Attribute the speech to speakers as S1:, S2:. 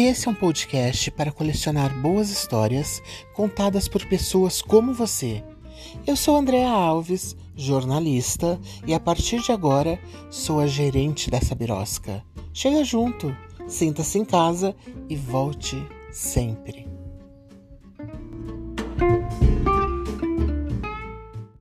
S1: Esse é um podcast para colecionar boas histórias contadas por pessoas como você. Eu sou Andréa Alves, jornalista, e a partir de agora sou a gerente dessa birosca. Chega junto, sinta-se em casa e volte sempre.